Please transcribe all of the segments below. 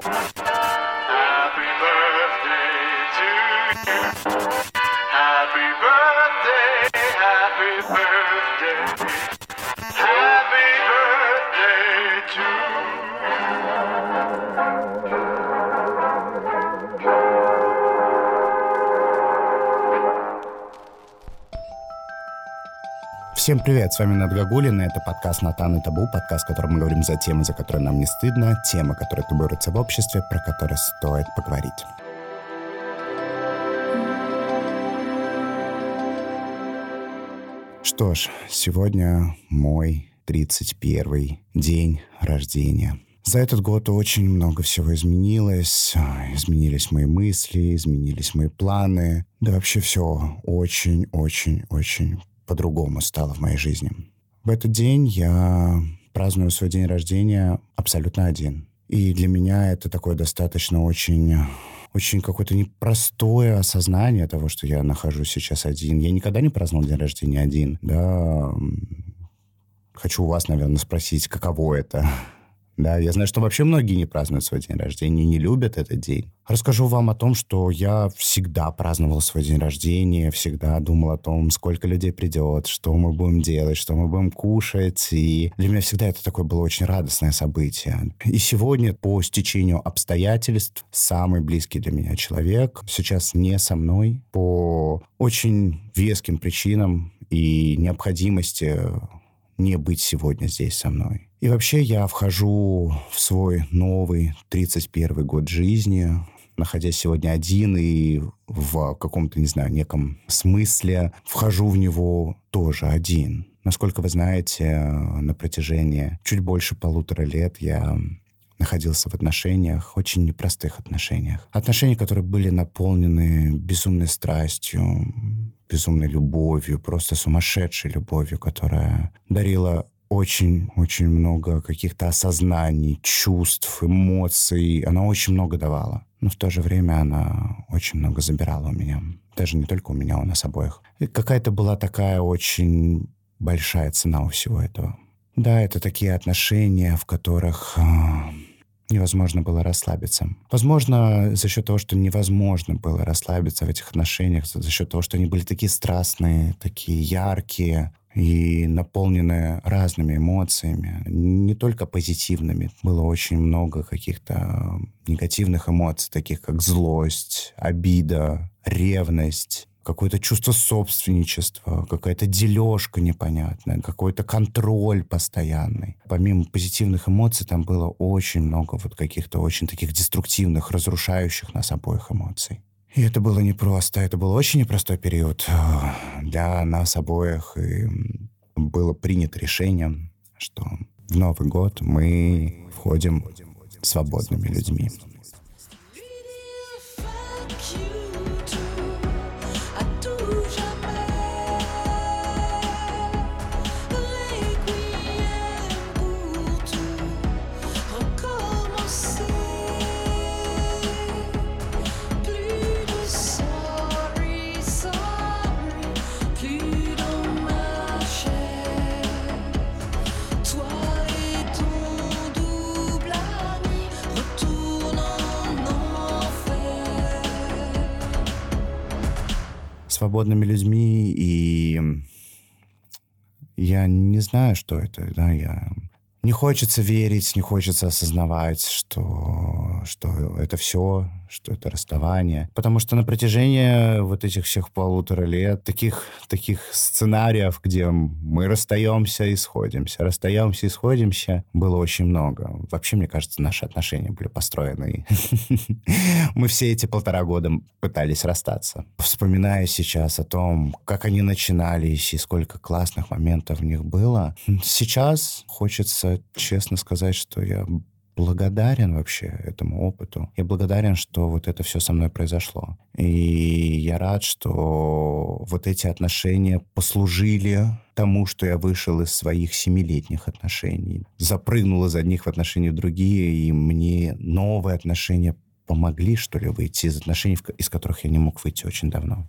Ha ha ha! Всем привет, с вами Над Гагулин, и это подкаст «Натан и Табу», подкаст, в котором мы говорим за темы, за которые нам не стыдно, темы, которые табуируются в обществе, про которые стоит поговорить. Что ж, сегодня мой 31 день рождения. За этот год очень много всего изменилось. Изменились мои мысли, изменились мои планы. Да вообще все очень-очень-очень по-другому стало в моей жизни. В этот день я праздную свой день рождения абсолютно один. И для меня это такое достаточно очень очень какое-то непростое осознание того, что я нахожусь сейчас один. Я никогда не праздновал день рождения один. Да, хочу у вас, наверное, спросить, каково это да, я знаю, что вообще многие не празднуют свой день рождения, не любят этот день. Расскажу вам о том, что я всегда праздновал свой день рождения, всегда думал о том, сколько людей придет, что мы будем делать, что мы будем кушать. И для меня всегда это такое было очень радостное событие. И сегодня, по стечению обстоятельств, самый близкий для меня человек сейчас не со мной по очень веским причинам и необходимости не быть сегодня здесь со мной. И вообще я вхожу в свой новый 31 год жизни, находясь сегодня один и в каком-то, не знаю, неком смысле вхожу в него тоже один. Насколько вы знаете, на протяжении чуть больше полутора лет я находился в отношениях, очень непростых отношениях. Отношения, которые были наполнены безумной страстью, безумной любовью, просто сумасшедшей любовью, которая дарила очень-очень много каких-то осознаний, чувств, эмоций. Она очень много давала. Но в то же время она очень много забирала у меня. Даже не только у меня, у нас обоих. И какая-то была такая очень большая цена у всего этого. Да, это такие отношения, в которых э, невозможно было расслабиться. Возможно, за счет того, что невозможно было расслабиться в этих отношениях, за счет того, что они были такие страстные, такие яркие, и наполненная разными эмоциями, не только позитивными. Было очень много каких-то негативных эмоций, таких как злость, обида, ревность, какое-то чувство собственничества, какая-то дележка непонятная, какой-то контроль постоянный. Помимо позитивных эмоций, там было очень много вот каких-то очень таких деструктивных, разрушающих нас обоих эмоций. И это было непросто. Это был очень непростой период э, для нас обоих. И было принято решение, что в Новый год мы входим свободными людьми. Свободными людьми, и я не знаю, что это, да, я... Не хочется верить, не хочется осознавать, что, что это все, что это расставание. Потому что на протяжении вот этих всех полутора лет таких, таких сценариев, где мы расстаемся и сходимся, расстаемся и сходимся, было очень много. Вообще, мне кажется, наши отношения были построены. Мы все эти полтора года пытались расстаться. Вспоминая сейчас о том, как они начинались и сколько классных моментов в них было, сейчас хочется честно сказать, что я благодарен вообще этому опыту. Я благодарен, что вот это все со мной произошло. И я рад, что вот эти отношения послужили тому, что я вышел из своих семилетних отношений, запрыгнул из одних в отношения в другие, и мне новые отношения помогли, что ли, выйти из отношений, из которых я не мог выйти очень давно.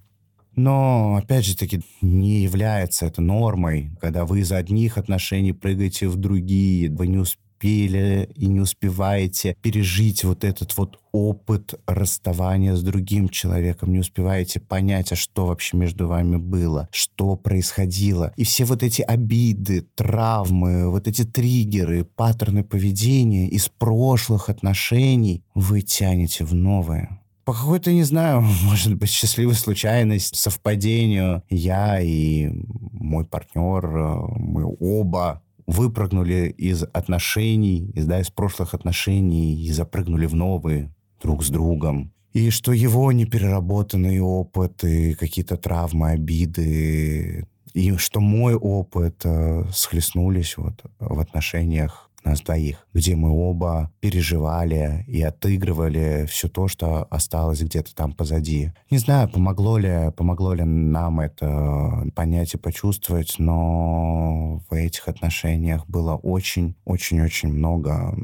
Но, опять же таки, не является это нормой, когда вы из одних отношений прыгаете в другие, вы не успели и не успеваете пережить вот этот вот опыт расставания с другим человеком, не успеваете понять, а что вообще между вами было, что происходило. И все вот эти обиды, травмы, вот эти триггеры, паттерны поведения из прошлых отношений вы тянете в новое. По какой-то, не знаю, может быть, счастливой случайности, совпадению, я и мой партнер, э, мы оба выпрыгнули из отношений, из, да, из прошлых отношений и запрыгнули в новые друг с другом. И что его непереработанный опыт и какие-то травмы, обиды, и что мой опыт э, схлестнулись вот в отношениях нас двоих, где мы оба переживали и отыгрывали все то, что осталось где-то там позади. Не знаю, помогло ли, помогло ли нам это понять и почувствовать, но в этих отношениях было очень-очень-очень много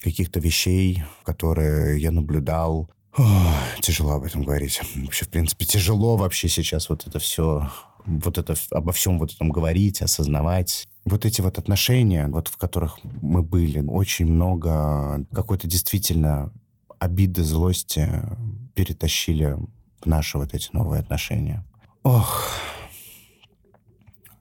каких-то вещей, которые я наблюдал. Ох, тяжело об этом говорить. Вообще, в принципе, тяжело вообще сейчас вот это все вот это, обо всем вот этом говорить, осознавать. Вот эти вот отношения, вот в которых мы были, очень много какой-то действительно обиды, злости перетащили в наши вот эти новые отношения. Ох,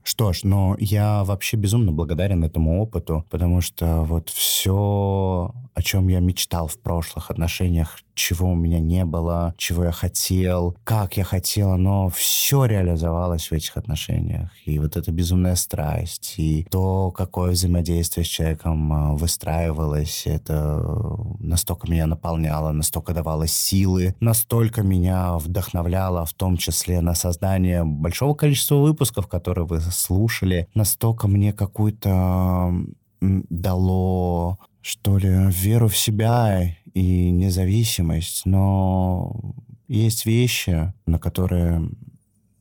что ж, но я вообще безумно благодарен этому опыту, потому что вот все, о чем я мечтал в прошлых отношениях, чего у меня не было, чего я хотел, как я хотел, но все реализовалось в этих отношениях. И вот эта безумная страсть, и то, какое взаимодействие с человеком а, выстраивалось, это настолько меня наполняло, настолько давало силы, настолько меня вдохновляло, в том числе на создание большого количества выпусков, которые вы слушали, настолько мне какую-то дало что ли, веру в себя и независимость, но есть вещи, на которые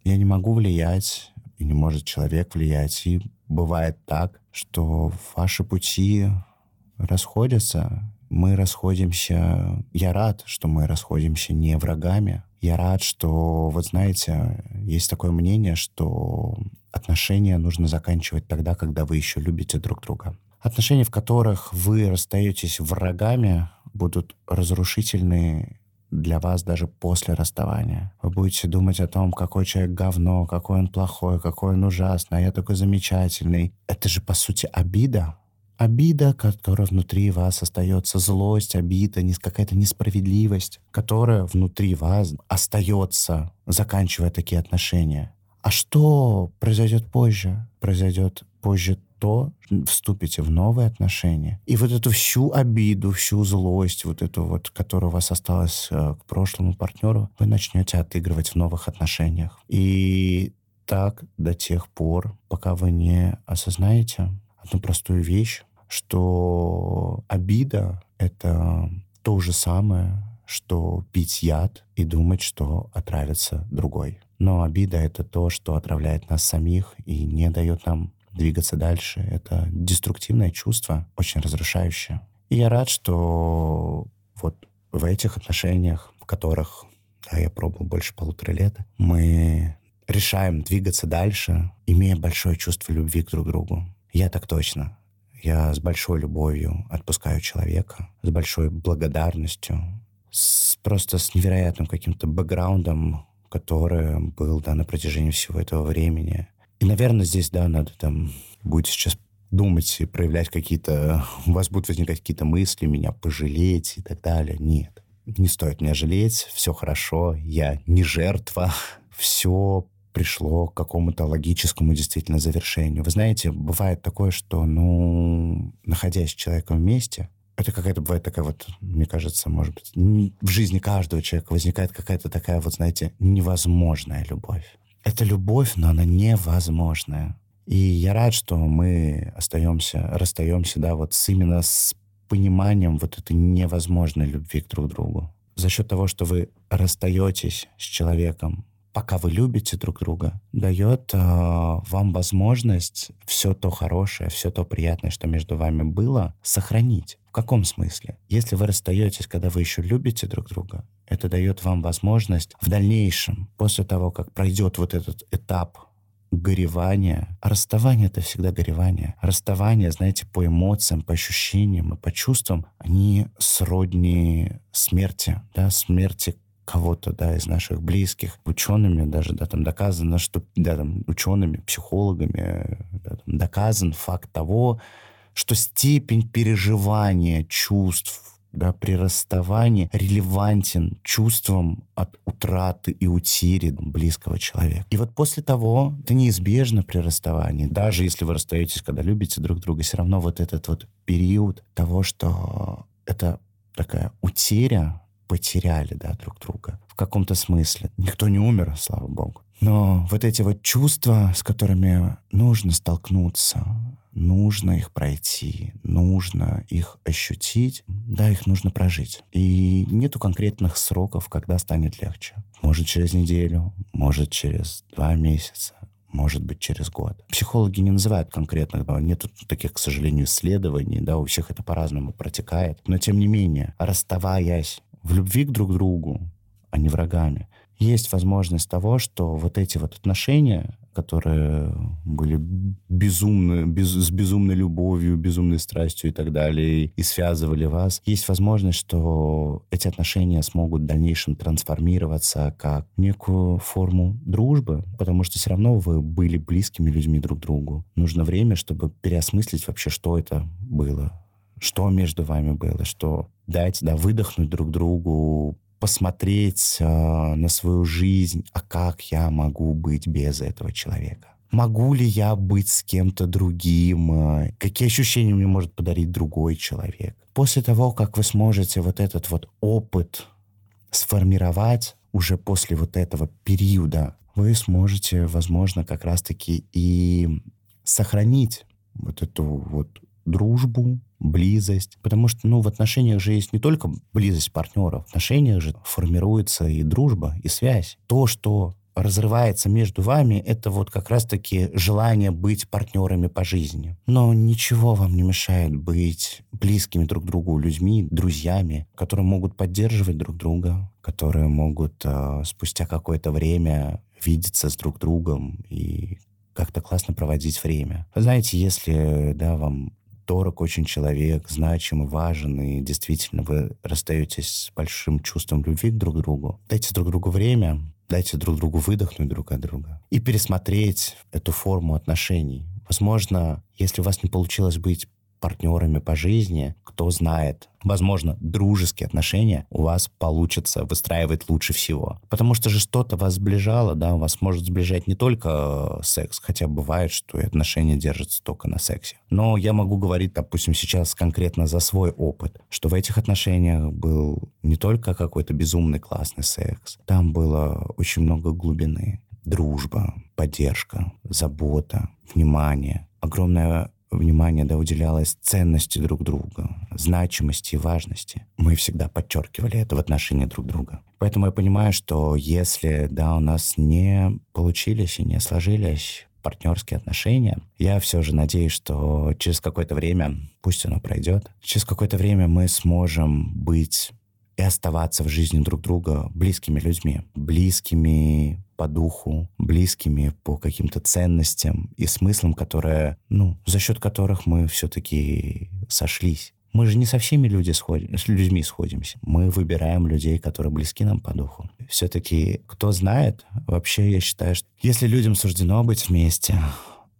я не могу влиять, и не может человек влиять. И бывает так, что ваши пути расходятся, мы расходимся... Я рад, что мы расходимся не врагами. Я рад, что, вот знаете, есть такое мнение, что отношения нужно заканчивать тогда, когда вы еще любите друг друга. Отношения, в которых вы расстаетесь врагами, будут разрушительны для вас даже после расставания. Вы будете думать о том, какой человек говно, какой он плохой, какой он ужасный, а я такой замечательный. Это же, по сути, обида. Обида, которая внутри вас остается, злость, обида, какая-то несправедливость, которая внутри вас остается, заканчивая такие отношения. А что произойдет позже? Произойдет позже то вступите в новые отношения. И вот эту всю обиду, всю злость, вот эту вот, которая у вас осталась э, к прошлому партнеру, вы начнете отыгрывать в новых отношениях. И так до тех пор, пока вы не осознаете одну простую вещь, что обида — это то же самое, что пить яд и думать, что отравится другой. Но обида — это то, что отравляет нас самих и не дает нам двигаться дальше. Это деструктивное чувство, очень разрушающее. И я рад, что вот в этих отношениях, в которых да, я пробовал больше полутора лет, мы решаем двигаться дальше, имея большое чувство любви к друг другу. Я так точно. Я с большой любовью отпускаю человека, с большой благодарностью, с, просто с невероятным каким-то бэкграундом, который был да, на протяжении всего этого времени. И, наверное, здесь, да, надо там будет сейчас думать и проявлять какие-то... У вас будут возникать какие-то мысли, меня пожалеть и так далее. Нет, не стоит меня жалеть, все хорошо, я не жертва, все пришло к какому-то логическому действительно завершению. Вы знаете, бывает такое, что, ну, находясь с человеком вместе, это какая-то бывает такая вот, мне кажется, может быть, в жизни каждого человека возникает какая-то такая вот, знаете, невозможная любовь. Это любовь, но она невозможная. И я рад, что мы остаемся, расстаемся, да, вот с, именно с пониманием вот этой невозможной любви к друг другу. За счет того, что вы расстаетесь с человеком, пока вы любите друг друга, дает э, вам возможность все то хорошее, все то приятное, что между вами было, сохранить. В каком смысле? Если вы расстаетесь, когда вы еще любите друг друга, это дает вам возможность в дальнейшем, после того, как пройдет вот этот этап горевание. А расставание — это всегда горевание. Расставание, знаете, по эмоциям, по ощущениям и по чувствам, они сродни смерти, да, смерти кого-то, да, из наших близких. Учеными даже, да, там доказано, что, да, там, учеными, психологами, да, там, доказан факт того, что степень переживания чувств да, при расставании релевантен чувствам от утраты и утери близкого человека. И вот после того, это неизбежно при расставании, даже если вы расстаетесь, когда любите друг друга, все равно вот этот вот период того, что это такая утеря, потеряли, да, друг друга в каком-то смысле. Никто не умер, слава богу. Но вот эти вот чувства, с которыми нужно столкнуться, нужно их пройти, нужно их ощутить, да, их нужно прожить. И нету конкретных сроков, когда станет легче. Может, через неделю, может, через два месяца, может быть, через год. Психологи не называют конкретных, да, нет таких, к сожалению, исследований, да, у всех это по-разному протекает. Но, тем не менее, расставаясь в любви к друг другу, а не врагами, есть возможность того, что вот эти вот отношения, которые были безумны, без, с безумной любовью, безумной страстью и так далее, и связывали вас, есть возможность, что эти отношения смогут в дальнейшем трансформироваться как некую форму дружбы, потому что все равно вы были близкими людьми друг другу. Нужно время, чтобы переосмыслить вообще, что это было, что между вами было, что дать, да, выдохнуть друг другу, посмотреть э, на свою жизнь, а как я могу быть без этого человека? Могу ли я быть с кем-то другим? Э, Какие ощущения мне может подарить другой человек? После того, как вы сможете вот этот вот опыт сформировать уже после вот этого периода, вы сможете, возможно, как раз-таки и сохранить вот эту вот дружбу, близость. Потому что, ну, в отношениях же есть не только близость партнеров. В отношениях же формируется и дружба, и связь. То, что разрывается между вами, это вот как раз-таки желание быть партнерами по жизни. Но ничего вам не мешает быть близкими друг другу людьми, друзьями, которые могут поддерживать друг друга, которые могут э, спустя какое-то время видеться с друг другом и как-то классно проводить время. Вы знаете, если да, вам дорог очень человек, значимый, важен, и действительно вы расстаетесь с большим чувством любви к друг другу, дайте друг другу время, дайте друг другу выдохнуть друг от друга и пересмотреть эту форму отношений. Возможно, если у вас не получилось быть партнерами по жизни, кто знает, возможно, дружеские отношения у вас получится выстраивать лучше всего. Потому что же что-то вас сближало, да, вас может сближать не только э, секс, хотя бывает, что и отношения держатся только на сексе. Но я могу говорить, допустим, сейчас конкретно за свой опыт, что в этих отношениях был не только какой-то безумный классный секс, там было очень много глубины, дружба, поддержка, забота, внимание, огромное внимание да, уделялось ценности друг друга, значимости и важности. Мы всегда подчеркивали это в отношении друг друга. Поэтому я понимаю, что если да, у нас не получились и не сложились партнерские отношения, я все же надеюсь, что через какое-то время, пусть оно пройдет, через какое-то время мы сможем быть и оставаться в жизни друг друга близкими людьми, близкими по духу, близкими по каким-то ценностям и смыслам, которые, ну, за счет которых мы все-таки сошлись. Мы же не со всеми люди сходим, с людьми сходимся. Мы выбираем людей, которые близки нам по духу. Все-таки, кто знает, вообще я считаю, что если людям суждено быть вместе,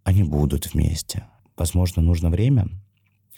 они будут вместе. Возможно, нужно время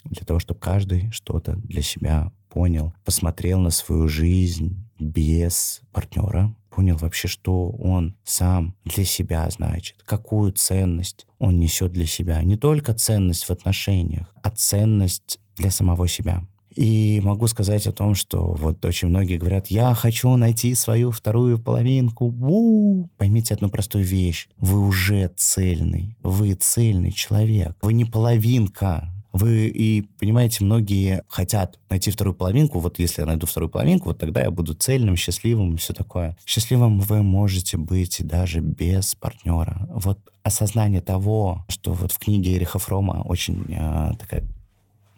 для того, чтобы каждый что-то для себя понял, посмотрел на свою жизнь без партнера, понял вообще, что он сам для себя значит, какую ценность он несет для себя. Не только ценность в отношениях, а ценность для самого себя. И могу сказать о том, что вот очень многие говорят, я хочу найти свою вторую половинку. У-у-у. Поймите одну простую вещь. Вы уже цельный. Вы цельный человек. Вы не половинка. Вы и понимаете, многие хотят найти вторую половинку. Вот если я найду вторую половинку, вот тогда я буду цельным, счастливым и все такое. Счастливым вы можете быть даже без партнера. Вот осознание того, что вот в книге Эриха Фрома очень э, такая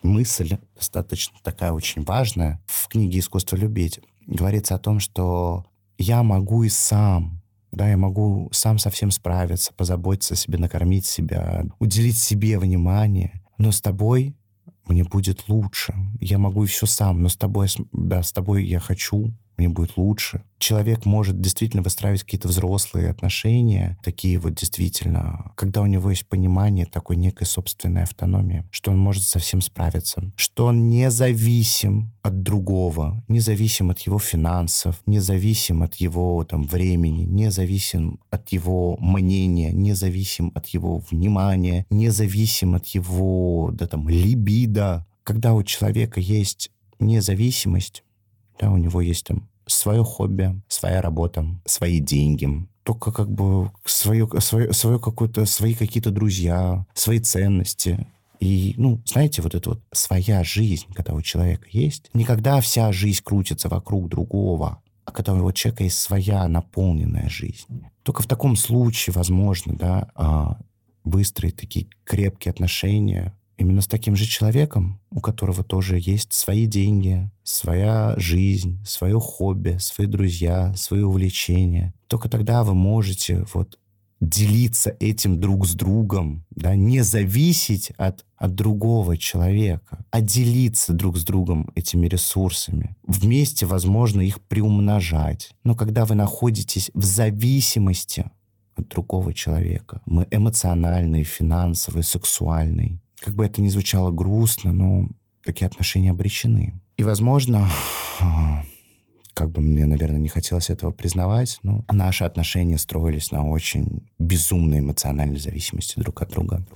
мысль достаточно такая очень важная в книге «Искусство любить». Говорится о том, что я могу и сам Да, я могу сам со всем справиться, позаботиться о себе, накормить себя, уделить себе внимание. Но с тобой мне будет лучше. Я могу все сам, но с тобой, да, с тобой я хочу, мне будет лучше. Человек может действительно выстраивать какие-то взрослые отношения, такие вот действительно, когда у него есть понимание такой некой собственной автономии, что он может совсем справиться, что он не зависим от другого, не зависим от его финансов, не зависим от его там времени, не зависим от его мнения, не зависим от его внимания, не зависим от его да, там, либидо. Когда у человека есть независимость, да, у него есть там свое хобби, своя работа, свои деньги, только как бы свое, свое, свое какое-то, свои какие-то друзья, свои ценности. И, ну, знаете, вот эта вот своя жизнь, когда у человека есть, никогда вся жизнь крутится вокруг другого, а когда у человека есть своя наполненная жизнь. Только в таком случае возможно, да, а, выстроить такие крепкие отношения именно с таким же человеком, у которого тоже есть свои деньги, своя жизнь, свое хобби, свои друзья, свои увлечения. Только тогда вы можете вот делиться этим друг с другом, да, не зависеть от, от другого человека, а делиться друг с другом этими ресурсами. Вместе, возможно, их приумножать. Но когда вы находитесь в зависимости от другого человека, мы эмоциональный, финансовый, сексуальный, как бы это ни звучало грустно, но такие отношения обречены. И, возможно, как бы мне, наверное, не хотелось этого признавать, но наши отношения строились на очень безумной эмоциональной зависимости друг от друга.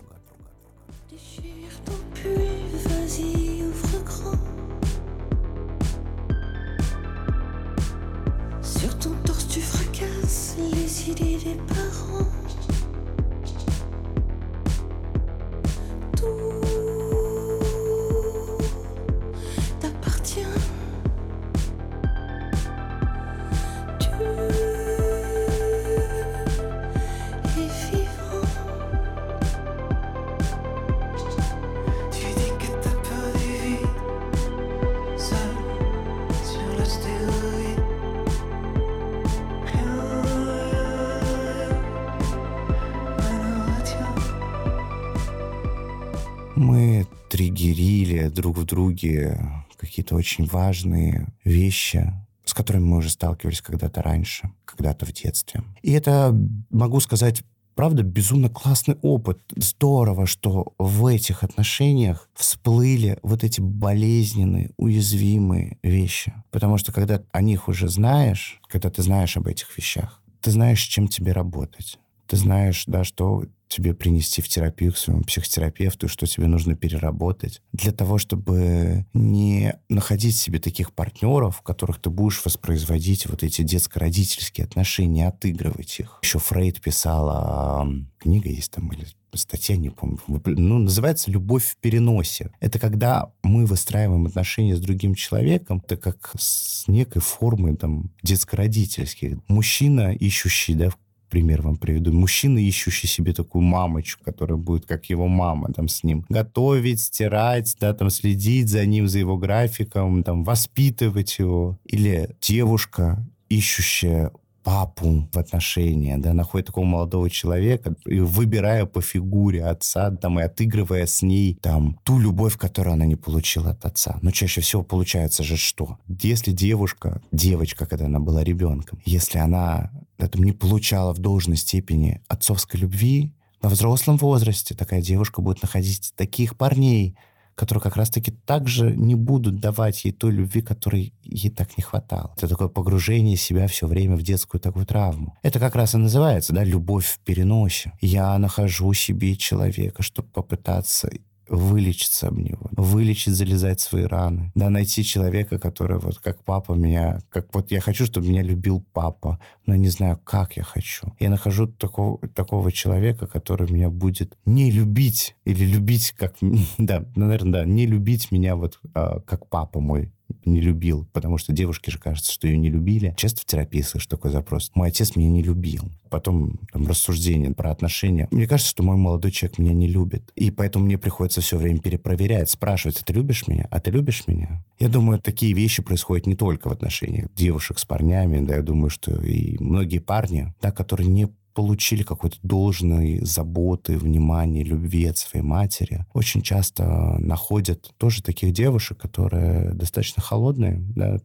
Друг в друге какие-то очень важные вещи, с которыми мы уже сталкивались когда-то раньше, когда-то в детстве. И это, могу сказать, правда, безумно классный опыт. Здорово, что в этих отношениях всплыли вот эти болезненные, уязвимые вещи. Потому что когда о них уже знаешь, когда ты знаешь об этих вещах, ты знаешь, с чем тебе работать. Ты знаешь, да, что тебе принести в терапию к своему психотерапевту, что тебе нужно переработать. Для того, чтобы не находить себе таких партнеров, в которых ты будешь воспроизводить вот эти детско-родительские отношения, отыгрывать их. Еще Фрейд писал, книга есть там, или статья, не помню, ну, называется «Любовь в переносе». Это когда мы выстраиваем отношения с другим человеком, это как с некой формой там детско-родительских. Мужчина, ищущий, да, пример вам приведу. Мужчина, ищущий себе такую мамочку, которая будет как его мама, там, с ним готовить, стирать, да, там, следить за ним, за его графиком, там, воспитывать его. Или девушка, ищущая папу в отношения, да, находит такого молодого человека, выбирая по фигуре отца, там, и отыгрывая с ней, там, ту любовь, которую она не получила от отца. Но чаще всего получается же что? Если девушка, девочка, когда она была ребенком, если она это не получала в должной степени отцовской любви, во взрослом возрасте такая девушка будет находить таких парней, которые как раз-таки также не будут давать ей той любви, которой ей так не хватало. Это такое погружение себя все время в детскую такую травму. Это как раз и называется, да, любовь в переносе. Я нахожу себе человека, чтобы попытаться вылечиться об него, вылечить, залезать свои раны, да, найти человека, который вот как папа меня, как вот я хочу, чтобы меня любил папа, но не знаю, как я хочу. Я нахожу такого, такого человека, который меня будет не любить или любить как, да, наверное, да, не любить меня вот а, как папа мой не любил, потому что девушке же кажется, что ее не любили. Часто в терапии слышу такой запрос. Мой отец меня не любил. Потом там, рассуждение про отношения. Мне кажется, что мой молодой человек меня не любит. И поэтому мне приходится все время перепроверять, спрашивать, а ты любишь меня? А ты любишь меня? Я думаю, такие вещи происходят не только в отношениях девушек с парнями, да, я думаю, что и многие парни, да, которые не получили какой-то должной заботы, внимания, любви от своей матери, очень часто находят тоже таких девушек, которые достаточно холодные, да,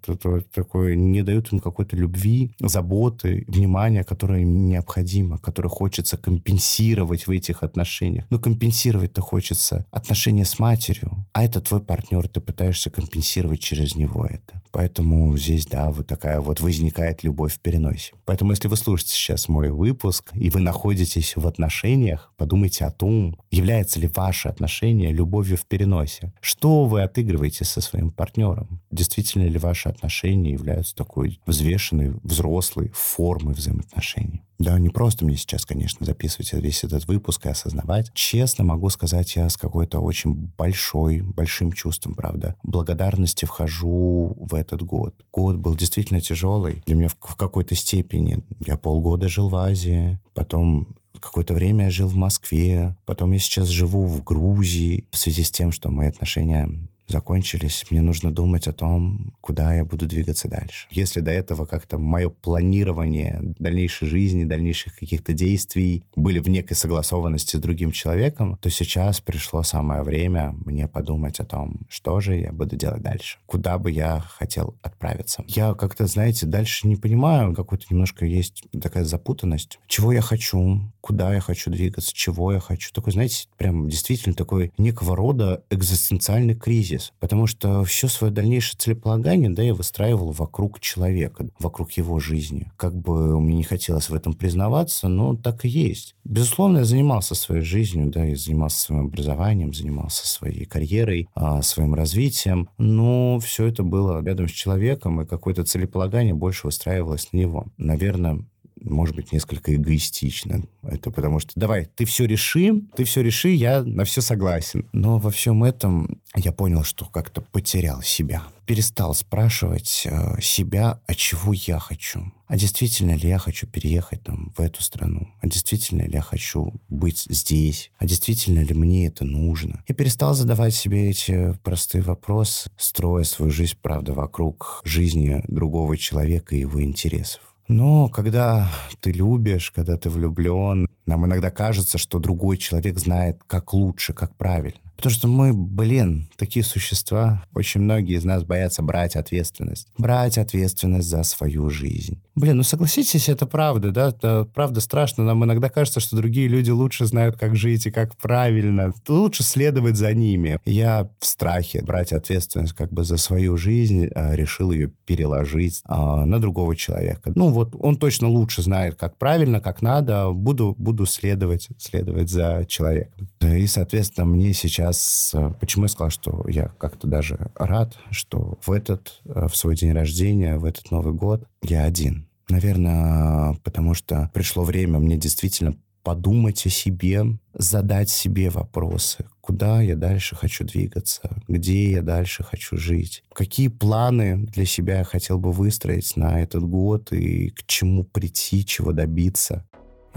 такое, не дают им какой-то любви, заботы, внимания, которое им необходимо, которое хочется компенсировать в этих отношениях. Но компенсировать-то хочется отношения с матерью, а это твой партнер, ты пытаешься компенсировать через него это. Поэтому здесь, да, вот такая вот возникает любовь в переносе. Поэтому, если вы слушаете сейчас мой выпуск, и вы находитесь в отношениях, подумайте о том, является ли ваше отношение любовью в переносе. Что вы отыгрываете со своим партнером? Действительно ли ваши отношения являются такой взвешенной, взрослой формой взаимоотношений? Да, не просто мне сейчас, конечно, записывать весь этот выпуск и осознавать. Честно могу сказать, я с какой-то очень большой, большим чувством, правда, благодарности вхожу в этот год. Год был действительно тяжелый. Для меня в, в какой-то степени. Я полгода жил в Азии, потом какое-то время я жил в Москве, потом я сейчас живу в Грузии в связи с тем, что мои отношения закончились, мне нужно думать о том, куда я буду двигаться дальше. Если до этого как-то мое планирование дальнейшей жизни, дальнейших каких-то действий были в некой согласованности с другим человеком, то сейчас пришло самое время мне подумать о том, что же я буду делать дальше, куда бы я хотел отправиться. Я как-то, знаете, дальше не понимаю, какой-то немножко есть такая запутанность, чего я хочу, куда я хочу двигаться, чего я хочу. Такой, знаете, прям действительно такой некого рода экзистенциальный кризис кризис, потому что все свое дальнейшее целеполагание, да, я выстраивал вокруг человека, вокруг его жизни. Как бы мне не хотелось в этом признаваться, но так и есть. Безусловно, я занимался своей жизнью, да, я занимался своим образованием, занимался своей карьерой, а, своим развитием, но все это было рядом с человеком, и какое-то целеполагание больше выстраивалось на него. Наверное, может быть, несколько эгоистично. Это потому что, давай, ты все реши, ты все реши, я на все согласен. Но во всем этом я понял, что как-то потерял себя. Перестал спрашивать э, себя, а чего я хочу. А действительно ли я хочу переехать там в эту страну? А действительно ли я хочу быть здесь? А действительно ли мне это нужно? Я перестал задавать себе эти простые вопросы, строя свою жизнь, правда, вокруг жизни другого человека и его интересов. Но когда ты любишь, когда ты влюблен, нам иногда кажется, что другой человек знает, как лучше, как правильно. Потому что мы, блин, такие существа. Очень многие из нас боятся брать ответственность. Брать ответственность за свою жизнь. Блин, ну согласитесь, это правда, да? Это правда страшно. Нам иногда кажется, что другие люди лучше знают, как жить и как правильно. Лучше следовать за ними. Я в страхе брать ответственность как бы за свою жизнь, а, решил ее переложить а, на другого человека. Ну вот, он точно лучше знает, как правильно, как надо. Буду, буду следовать, следовать за человеком. И, соответственно, мне сейчас сейчас, э, почему я сказал, что я как-то даже рад, что в этот, э, в свой день рождения, в этот Новый год я один. Наверное, потому что пришло время мне действительно подумать о себе, задать себе вопросы, куда я дальше хочу двигаться, где я дальше хочу жить, какие планы для себя я хотел бы выстроить на этот год и к чему прийти, чего добиться.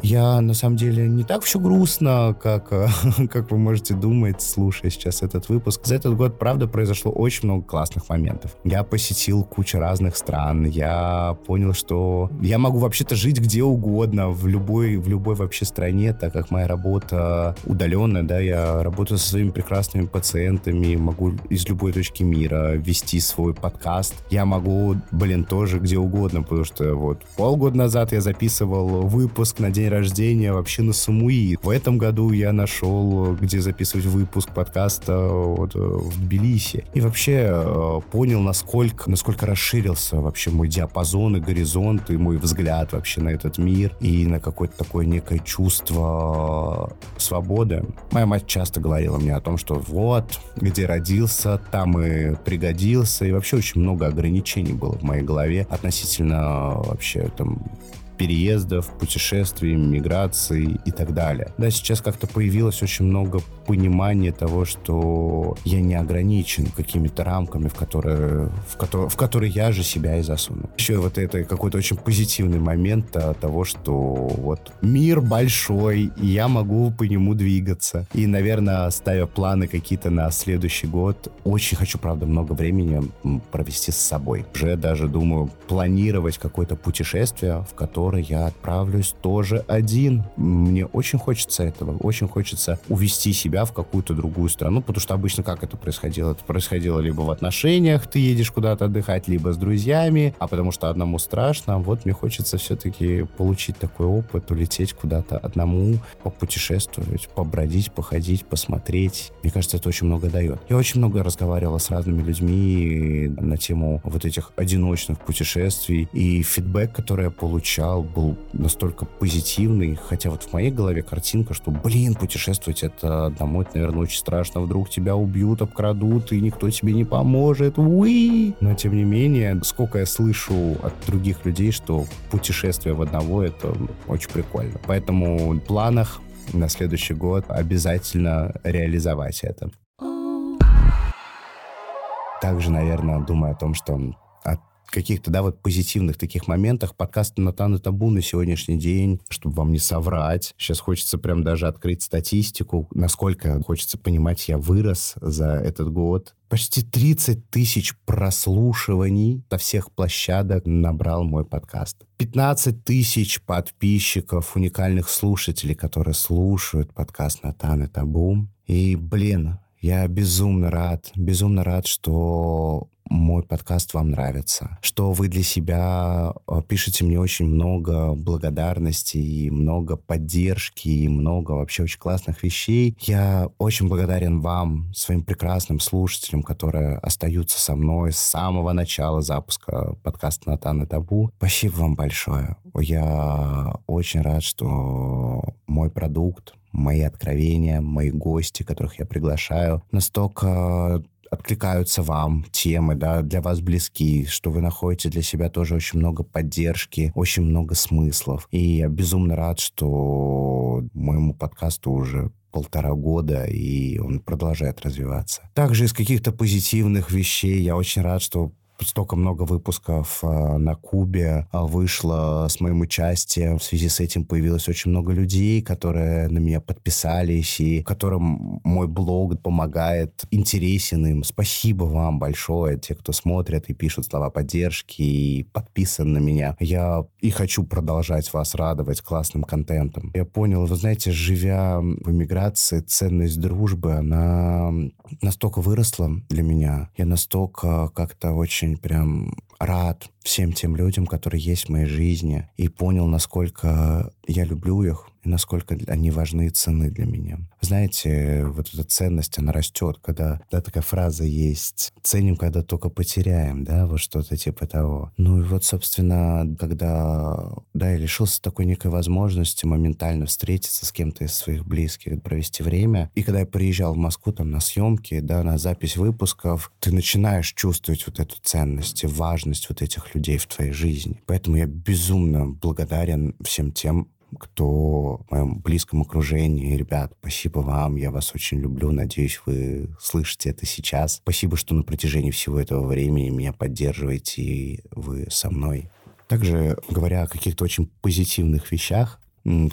Я, на самом деле, не так все грустно, как, как вы можете думать, слушая сейчас этот выпуск. За этот год, правда, произошло очень много классных моментов. Я посетил кучу разных стран. Я понял, что я могу вообще-то жить где угодно, в любой, в любой вообще стране, так как моя работа удаленная, да, я работаю со своими прекрасными пациентами, могу из любой точки мира вести свой подкаст. Я могу, блин, тоже где угодно, потому что вот полгода назад я записывал выпуск на день день рождения вообще на Самуи. В этом году я нашел, где записывать выпуск подкаста вот, в Тбилиси. И вообще э, понял, насколько, насколько расширился вообще мой диапазон и горизонт, и мой взгляд вообще на этот мир, и на какое-то такое некое чувство свободы. Моя мать часто говорила мне о том, что вот, где родился, там и пригодился, и вообще очень много ограничений было в моей голове относительно вообще там переездов, путешествий, миграций и так далее. Да, сейчас как-то появилось очень много понимания того, что я не ограничен какими-то рамками, в которые, в которые, в которые я же себя и засунул. Еще вот это какой-то очень позитивный момент того, что вот мир большой, и я могу по нему двигаться. И, наверное, ставя планы какие-то на следующий год, очень хочу, правда, много времени провести с собой. Уже даже думаю планировать какое-то путешествие, в которое я отправлюсь тоже один. Мне очень хочется этого, очень хочется увести себя в какую-то другую страну, потому что обычно как это происходило? Это происходило либо в отношениях, ты едешь куда-то отдыхать, либо с друзьями, а потому что одному страшно. Вот мне хочется все-таки получить такой опыт, улететь куда-то одному, попутешествовать, побродить, походить, посмотреть. Мне кажется, это очень много дает. Я очень много разговаривала с разными людьми на тему вот этих одиночных путешествий, и фидбэк, который я получал, был настолько позитивный, хотя вот в моей голове картинка, что, блин, путешествовать это одному, это, наверное, очень страшно, вдруг тебя убьют, обкрадут, и никто тебе не поможет, уи! Но, тем не менее, сколько я слышу от других людей, что путешествие в одного — это очень прикольно. Поэтому в планах на следующий год обязательно реализовать это. Также, наверное, думаю о том, что каких-то, да, вот позитивных таких моментах подкаст «Натан и Табу» на сегодняшний день, чтобы вам не соврать. Сейчас хочется прям даже открыть статистику, насколько, хочется понимать, я вырос за этот год. Почти 30 тысяч прослушиваний со всех площадок набрал мой подкаст. 15 тысяч подписчиков, уникальных слушателей, которые слушают подкаст «Натан и Табу». И, блин, я безумно рад, безумно рад, что мой подкаст вам нравится, что вы для себя э, пишете мне очень много благодарности и много поддержки и много вообще очень классных вещей. Я очень благодарен вам, своим прекрасным слушателям, которые остаются со мной с самого начала запуска подкаста «Натан Табу». Спасибо вам большое. Я очень рад, что мой продукт, мои откровения, мои гости, которых я приглашаю, настолько откликаются вам темы, да, для вас близки, что вы находите для себя тоже очень много поддержки, очень много смыслов. И я безумно рад, что моему подкасту уже полтора года, и он продолжает развиваться. Также из каких-то позитивных вещей я очень рад, что столько много выпусков э, на Кубе э, вышло с моим участием. В связи с этим появилось очень много людей, которые на меня подписались, и которым мой блог помогает, интересен им. Спасибо вам большое, те, кто смотрят и пишут слова поддержки, и подписан на меня. Я и хочу продолжать вас радовать классным контентом. Я понял, вы знаете, живя в эмиграции, ценность дружбы, она настолько выросла для меня. Я настолько как-то очень очень прям рад всем тем людям, которые есть в моей жизни, и понял, насколько я люблю их, и насколько они важны и ценны для меня. Знаете, вот эта ценность, она растет, когда, да, такая фраза есть, ценим, когда только потеряем, да, вот что-то типа того. Ну и вот, собственно, когда, да, я лишился такой некой возможности моментально встретиться с кем-то из своих близких, провести время, и когда я приезжал в Москву там на съемки, да, на запись выпусков, ты начинаешь чувствовать вот эту ценность и важность вот этих людей в твоей жизни. Поэтому я безумно благодарен всем тем, кто в моем близком окружении. Ребят, спасибо вам, я вас очень люблю, надеюсь, вы слышите это сейчас. Спасибо, что на протяжении всего этого времени меня поддерживаете, и вы со мной. Также, говоря о каких-то очень позитивных вещах,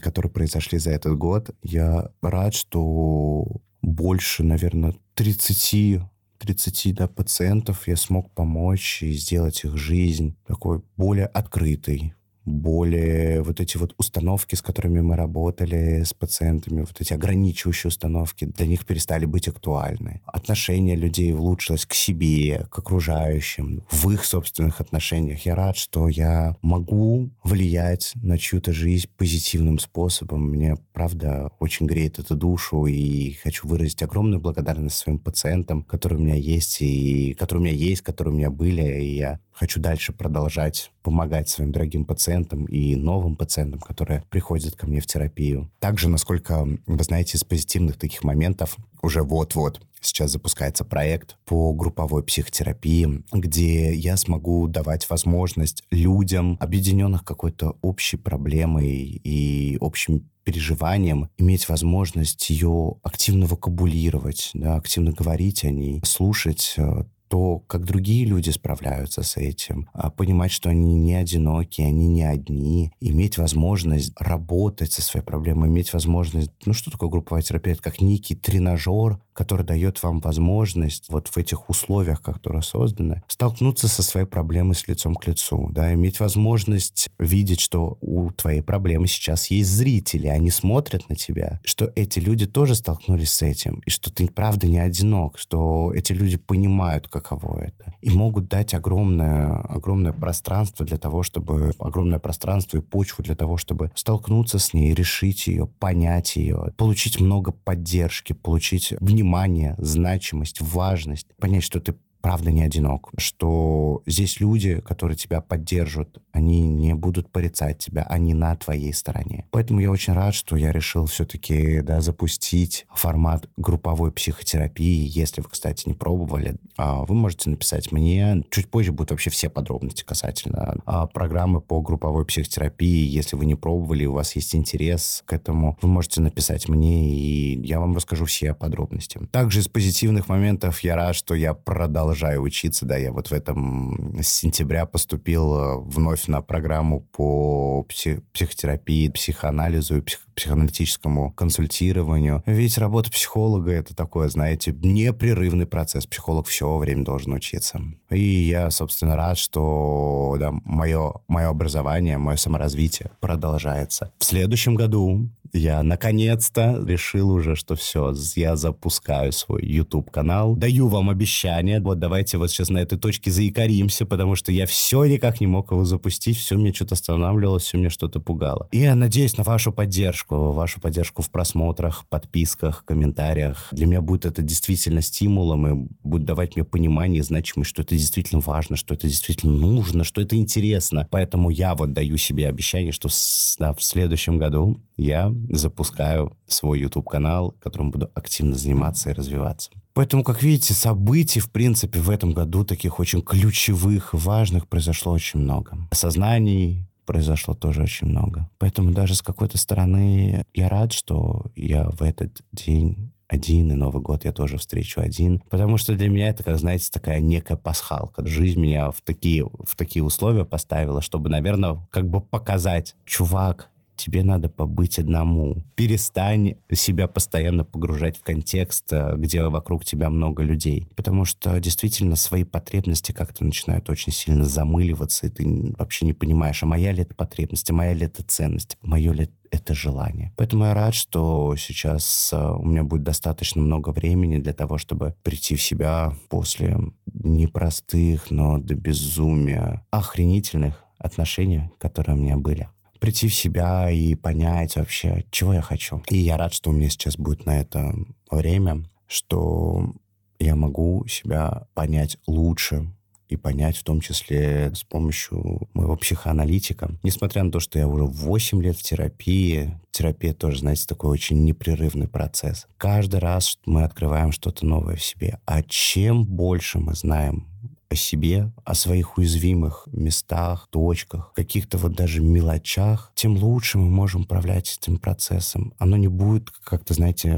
которые произошли за этот год, я рад, что больше, наверное, 30 30 да, пациентов я смог помочь и сделать их жизнь такой более открытой, более вот эти вот установки, с которыми мы работали с пациентами, вот эти ограничивающие установки, для них перестали быть актуальны. Отношение людей улучшилось к себе, к окружающим, в их собственных отношениях. Я рад, что я могу влиять на чью-то жизнь позитивным способом. Мне, правда, очень греет эту душу, и хочу выразить огромную благодарность своим пациентам, которые у меня есть, и которые у меня есть, которые у меня были, и я хочу дальше продолжать помогать своим дорогим пациентам и новым пациентам, которые приходят ко мне в терапию. Также, насколько вы знаете, из позитивных таких моментов уже вот-вот сейчас запускается проект по групповой психотерапии, где я смогу давать возможность людям, объединенных какой-то общей проблемой и общим переживанием, иметь возможность ее активно вокабулировать, да, активно говорить о ней, слушать э, то, как другие люди справляются с этим, а понимать, что они не одиноки, они не одни, иметь возможность работать со своей проблемой, иметь возможность, ну что такое групповая терапия? Это как некий тренажер, который дает вам возможность вот в этих условиях, которые созданы, столкнуться со своей проблемой с лицом к лицу, да, иметь возможность видеть, что у твоей проблемы сейчас есть зрители, они смотрят на тебя, что эти люди тоже столкнулись с этим, и что ты правда не одинок, что эти люди понимают, каково это, и могут дать огромное, огромное пространство для того, чтобы, огромное пространство и почву для того, чтобы столкнуться с ней, решить ее, понять ее, получить много поддержки, получить внимание значимость, важность, понять, что ты правда не одинок, что здесь люди, которые тебя поддержат, они не будут порицать тебя, они на твоей стороне. Поэтому я очень рад, что я решил все-таки да, запустить формат групповой психотерапии. Если вы, кстати, не пробовали, а, вы можете написать мне. Чуть позже будут вообще все подробности касательно а, программы по групповой психотерапии. Если вы не пробовали, у вас есть интерес к этому, вы можете написать мне, и я вам расскажу все подробности. Также из позитивных моментов я рад, что я продолжаю продолжаю учиться, да, я вот в этом с сентября поступил э, вновь на программу по псих психотерапии, психоанализу и псих психоаналитическому консультированию. Ведь работа психолога — это такое, знаете, непрерывный процесс. Психолог все время должен учиться. И я, собственно, рад, что да, мое, мое образование, мое саморазвитие продолжается. В следующем году я наконец-то решил уже, что все, я запускаю свой YouTube-канал. Даю вам обещание. Вот давайте вот сейчас на этой точке заикаримся, потому что я все никак не мог его запустить. Все мне что-то останавливалось, все мне что-то пугало. И я надеюсь на вашу поддержку. Вашу поддержку в просмотрах, подписках, комментариях. Для меня будет это действительно стимулом и будет давать мне понимание и значимость, что это действительно важно, что это действительно нужно, что это интересно. Поэтому я вот даю себе обещание, что в следующем году я запускаю свой YouTube-канал, которым буду активно заниматься и развиваться. Поэтому, как видите, событий, в принципе, в этом году таких очень ключевых, важных произошло очень много. Осознаний произошло тоже очень много. Поэтому даже с какой-то стороны я рад, что я в этот день один, и Новый год я тоже встречу один. Потому что для меня это, как знаете, такая некая пасхалка. Жизнь меня в такие, в такие условия поставила, чтобы, наверное, как бы показать, чувак, тебе надо побыть одному. Перестань себя постоянно погружать в контекст, э, где вокруг тебя много людей. Потому что действительно свои потребности как-то начинают очень сильно замыливаться, и ты вообще не понимаешь, а моя ли это потребность, а моя ли это ценность, мое ли это желание. Поэтому я рад, что сейчас э, у меня будет достаточно много времени для того, чтобы прийти в себя после непростых, но до безумия охренительных отношений, которые у меня были прийти в себя и понять вообще, чего я хочу. И я рад, что у меня сейчас будет на это время, что я могу себя понять лучше, и понять, в том числе с помощью моего психоаналитика. Несмотря на то, что я уже 8 лет в терапии, терапия тоже, знаете, такой очень непрерывный процесс. Каждый раз мы открываем что-то новое в себе. А чем больше мы знаем о себе, о своих уязвимых местах, точках, каких-то вот даже мелочах, тем лучше мы можем управлять этим процессом. Оно не будет как-то, знаете,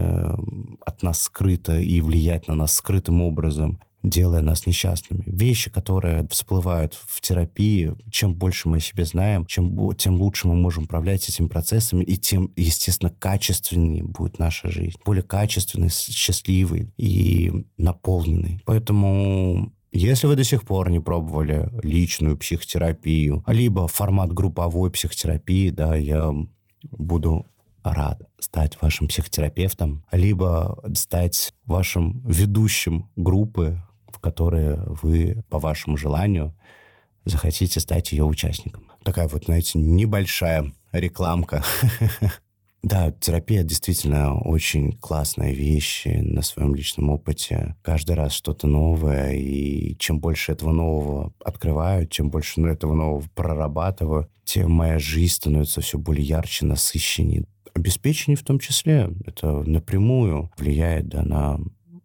от нас скрыто и влиять на нас скрытым образом делая нас несчастными. Вещи, которые всплывают в терапии, чем больше мы о себе знаем, чем, тем лучше мы можем управлять этими процессами, и тем, естественно, качественнее будет наша жизнь. Более качественной, счастливой и наполненной. Поэтому если вы до сих пор не пробовали личную психотерапию, либо формат групповой психотерапии, да, я буду рад стать вашим психотерапевтом, либо стать вашим ведущим группы, в которой вы, по вашему желанию, захотите стать ее участником. Такая вот, знаете, небольшая рекламка Да, терапия действительно очень классная вещь на своем личном опыте. Каждый раз что-то новое, и чем больше этого нового открываю, чем больше ну, этого нового прорабатываю, тем моя жизнь становится все более ярче, насыщеннее. Обеспечение в том числе, это напрямую влияет да, на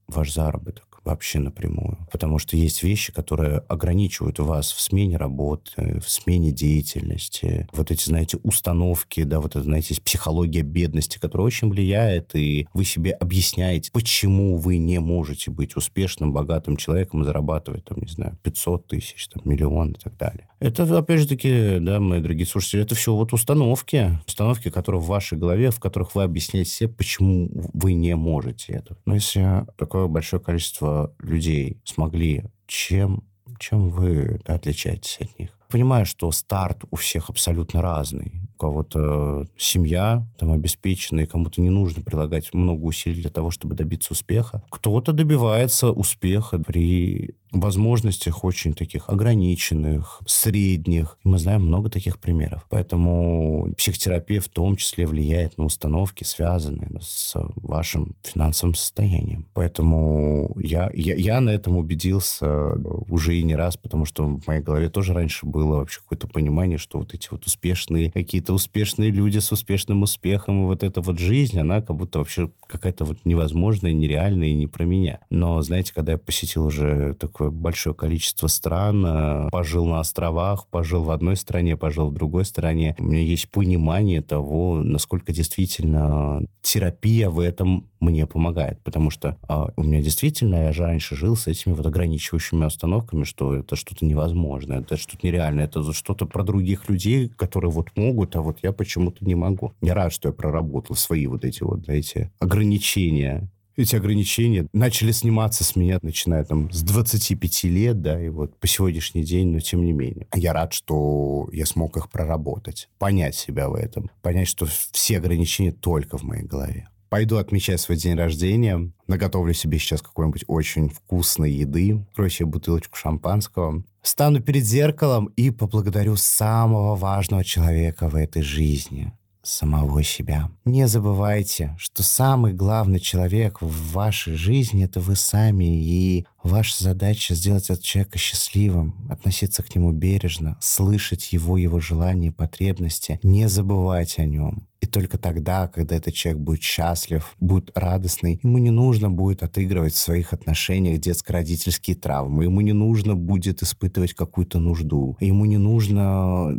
ваш заработок вообще напрямую. Потому что есть вещи, которые ограничивают вас в смене работы, в смене деятельности. Вот эти, знаете, установки, да, вот это, знаете, психология бедности, которая очень влияет, и вы себе объясняете, почему вы не можете быть успешным, богатым человеком и зарабатывать, там, не знаю, 500 тысяч, там, миллион и так далее. Это, опять же таки, да, мои дорогие слушатели, это все вот установки, установки, которые в вашей голове, в которых вы объясняете себе, почему вы не можете это. Но если такое большое количество людей смогли, чем, чем вы да, отличаетесь от них? Понимаю, что старт у всех абсолютно разный. У кого-то семья там обеспечена, и кому-то не нужно прилагать много усилий для того, чтобы добиться успеха. Кто-то добивается успеха при возможностях очень таких ограниченных, средних. Мы знаем много таких примеров. Поэтому психотерапия в том числе влияет на установки, связанные с вашим финансовым состоянием. Поэтому я, я, я на этом убедился уже и не раз, потому что в моей голове тоже раньше было вообще какое-то понимание, что вот эти вот успешные, какие-то успешные люди с успешным успехом, и вот эта вот жизнь, она как будто вообще какая-то вот невозможная, нереальная и не про меня. Но, знаете, когда я посетил уже такой такое большое количество стран, э, пожил на островах, пожил в одной стране, пожил в другой стране. У меня есть понимание того, насколько действительно терапия в этом мне помогает, потому что а, у меня действительно, я же раньше жил с этими вот ограничивающими установками, что это что-то невозможное, это что-то нереальное, это что-то про других людей, которые вот могут, а вот я почему-то не могу. Я рад, что я проработал свои вот эти вот, эти ограничения эти ограничения начали сниматься с меня, начиная там с 25 лет, да, и вот по сегодняшний день, но тем не менее. Я рад, что я смог их проработать, понять себя в этом, понять, что все ограничения только в моей голове. Пойду отмечать свой день рождения, наготовлю себе сейчас какой-нибудь очень вкусной еды, открою себе бутылочку шампанского, стану перед зеркалом и поблагодарю самого важного человека в этой жизни, самого себя. Не забывайте, что самый главный человек в вашей жизни — это вы сами, и ваша задача сделать этого человека счастливым, относиться к нему бережно, слышать его, его желания и потребности, не забывать о нем. И только тогда, когда этот человек будет счастлив, будет радостный, ему не нужно будет отыгрывать в своих отношениях детско-родительские травмы, ему не нужно будет испытывать какую-то нужду, ему не нужно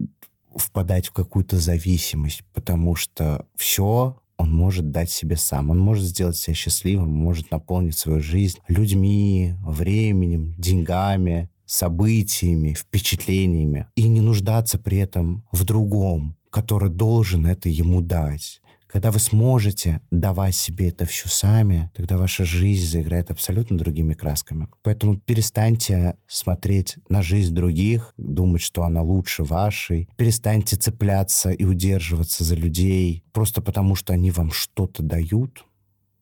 впадать в какую-то зависимость, потому что все он может дать себе сам. Он может сделать себя счастливым, может наполнить свою жизнь людьми, временем, деньгами, событиями, впечатлениями. И не нуждаться при этом в другом, который должен это ему дать. Когда вы сможете давать себе это все сами, тогда ваша жизнь заиграет абсолютно другими красками. Поэтому перестаньте смотреть на жизнь других, думать, что она лучше вашей. Перестаньте цепляться и удерживаться за людей просто потому, что они вам что-то дают.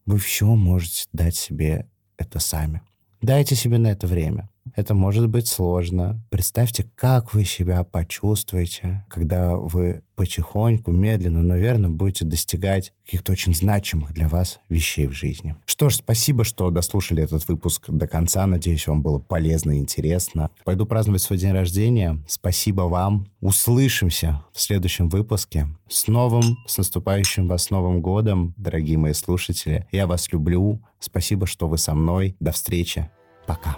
Вы все можете дать себе это сами. Дайте себе на это время. Это может быть сложно. Представьте, как вы себя почувствуете, когда вы потихоньку, медленно, но верно будете достигать каких-то очень значимых для вас вещей в жизни. Что ж, спасибо, что дослушали этот выпуск до конца. Надеюсь, вам было полезно и интересно. Пойду праздновать свой день рождения. Спасибо вам. Услышимся в следующем выпуске. С новым, с наступающим вас Новым годом, дорогие мои слушатели. Я вас люблю. Спасибо, что вы со мной. До встречи. Пока.